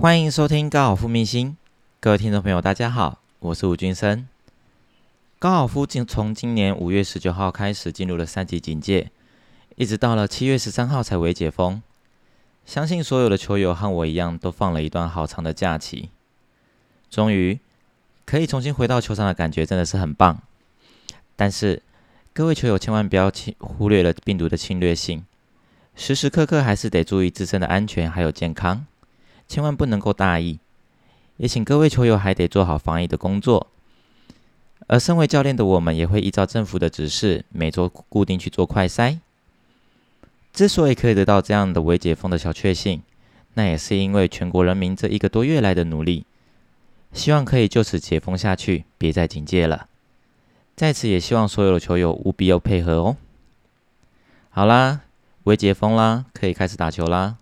欢迎收听高尔夫明星，各位听众朋友，大家好，我是吴俊生。高尔夫今从今年五月十九号开始进入了三级警戒，一直到了七月十三号才微解封。相信所有的球友和我一样，都放了一段好长的假期，终于可以重新回到球场的感觉真的是很棒。但是各位球友千万不要轻忽略了病毒的侵略性，时时刻刻还是得注意自身的安全还有健康。千万不能够大意，也请各位球友还得做好防疫的工作。而身为教练的我们，也会依照政府的指示，每周固定去做快筛。之所以可以得到这样的微解封的小确幸，那也是因为全国人民这一个多月来的努力。希望可以就此解封下去，别再警戒了。在此也希望所有的球友务必要配合哦。好啦，微解封啦，可以开始打球啦。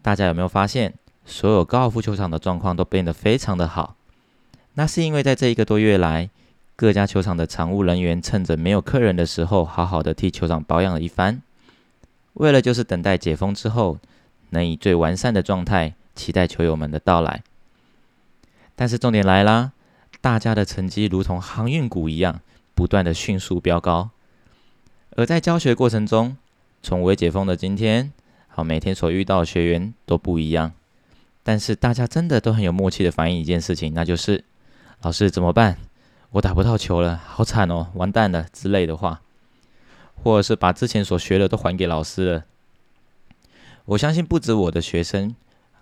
大家有没有发现？所有高尔夫球场的状况都变得非常的好，那是因为在这一个多月来，各家球场的场务人员趁着没有客人的时候，好好的替球场保养了一番，为了就是等待解封之后，能以最完善的状态，期待球友们的到来。但是重点来啦，大家的成绩如同航运股一样，不断的迅速飙高，而在教学过程中，从未解封的今天，好每天所遇到的学员都不一样。但是大家真的都很有默契的反映一件事情，那就是老师怎么办？我打不到球了，好惨哦，完蛋了之类的话，或者是把之前所学的都还给老师了。我相信不止我的学生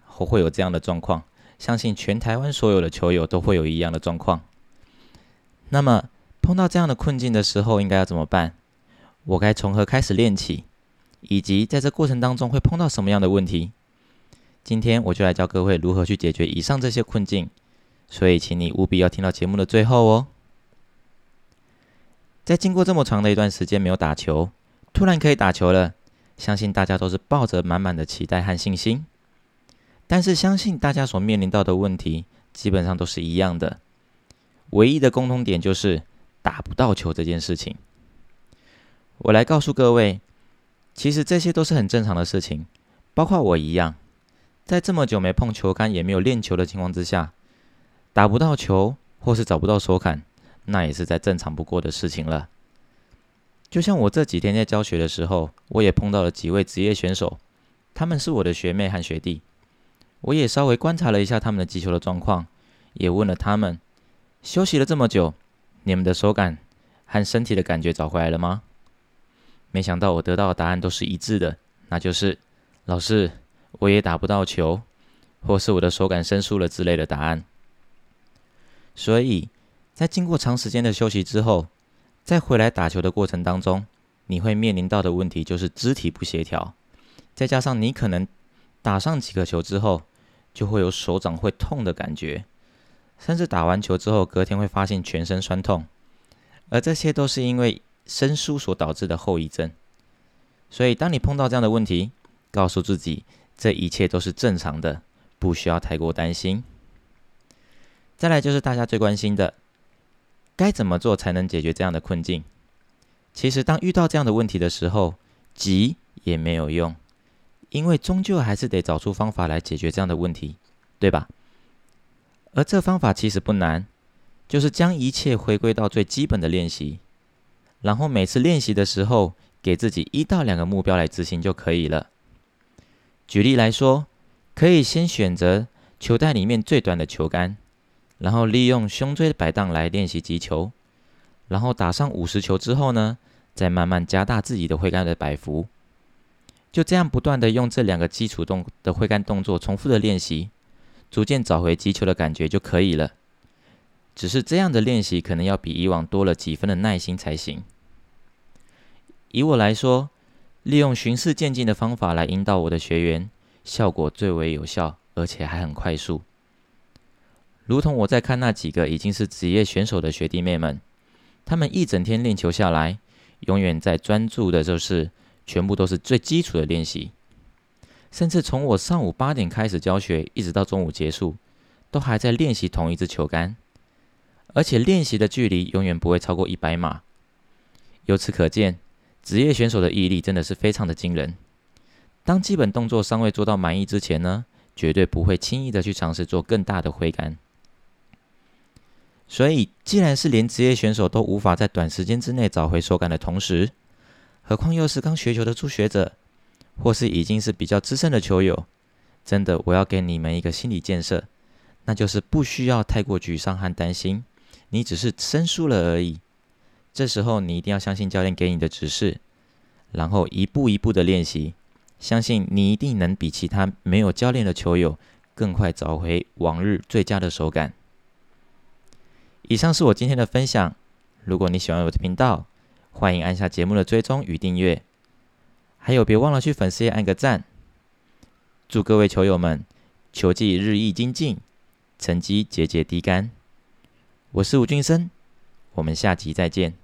会有这样的状况，相信全台湾所有的球友都会有一样的状况。那么碰到这样的困境的时候，应该要怎么办？我该从何开始练起？以及在这过程当中会碰到什么样的问题？今天我就来教各位如何去解决以上这些困境，所以请你务必要听到节目的最后哦。在经过这么长的一段时间没有打球，突然可以打球了，相信大家都是抱着满满的期待和信心。但是相信大家所面临到的问题基本上都是一样的，唯一的共同点就是打不到球这件事情。我来告诉各位，其实这些都是很正常的事情，包括我一样。在这么久没碰球杆，也没有练球的情况之下，打不到球或是找不到手感，那也是再正常不过的事情了。就像我这几天在教学的时候，我也碰到了几位职业选手，他们是我的学妹和学弟，我也稍微观察了一下他们的击球的状况，也问了他们，休息了这么久，你们的手感和身体的感觉找回来了吗？没想到我得到的答案都是一致的，那就是老师。我也打不到球，或是我的手感生疏了之类的答案。所以在经过长时间的休息之后，再回来打球的过程当中，你会面临到的问题就是肢体不协调，再加上你可能打上几个球之后，就会有手掌会痛的感觉，甚至打完球之后隔天会发现全身酸痛，而这些都是因为生疏所导致的后遗症。所以当你碰到这样的问题，告诉自己。这一切都是正常的，不需要太过担心。再来就是大家最关心的，该怎么做才能解决这样的困境？其实，当遇到这样的问题的时候，急也没有用，因为终究还是得找出方法来解决这样的问题，对吧？而这方法其实不难，就是将一切回归到最基本的练习，然后每次练习的时候，给自己一到两个目标来执行就可以了。举例来说，可以先选择球袋里面最短的球杆，然后利用胸椎的摆荡来练习击球，然后打上五十球之后呢，再慢慢加大自己的挥杆的摆幅，就这样不断的用这两个基础动的挥杆动作重复的练习，逐渐找回击球的感觉就可以了。只是这样的练习可能要比以往多了几分的耐心才行。以我来说。利用循序渐进的方法来引导我的学员，效果最为有效，而且还很快速。如同我在看那几个已经是职业选手的学弟妹们，他们一整天练球下来，永远在专注的就是全部都是最基础的练习，甚至从我上午八点开始教学，一直到中午结束，都还在练习同一支球杆，而且练习的距离永远不会超过一百码。由此可见。职业选手的毅力真的是非常的惊人。当基本动作尚未做到满意之前呢，绝对不会轻易的去尝试做更大的挥杆。所以，既然是连职业选手都无法在短时间之内找回手感的同时，何况又是刚学球的初学者，或是已经是比较资深的球友，真的，我要给你们一个心理建设，那就是不需要太过沮丧和担心，你只是生疏了而已。这时候，你一定要相信教练给你的指示，然后一步一步的练习，相信你一定能比其他没有教练的球友更快找回往日最佳的手感。以上是我今天的分享。如果你喜欢我的频道，欢迎按下节目的追踪与订阅。还有，别忘了去粉丝页按个赞。祝各位球友们球技日益精进，成绩节节低杆。我是吴俊生，我们下集再见。